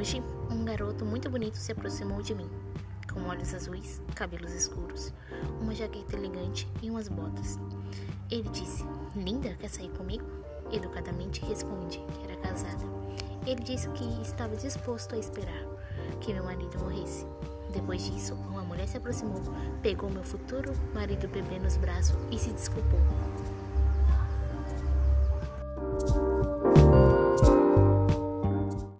Hoje, um garoto muito bonito se aproximou de mim, com olhos azuis, cabelos escuros, uma jaqueta elegante e umas botas. Ele disse: Linda, quer sair comigo? Educadamente respondi que era casada. Ele disse que estava disposto a esperar que meu marido morresse. Depois disso, uma mulher se aproximou, pegou meu futuro marido bebê nos braços e se desculpou.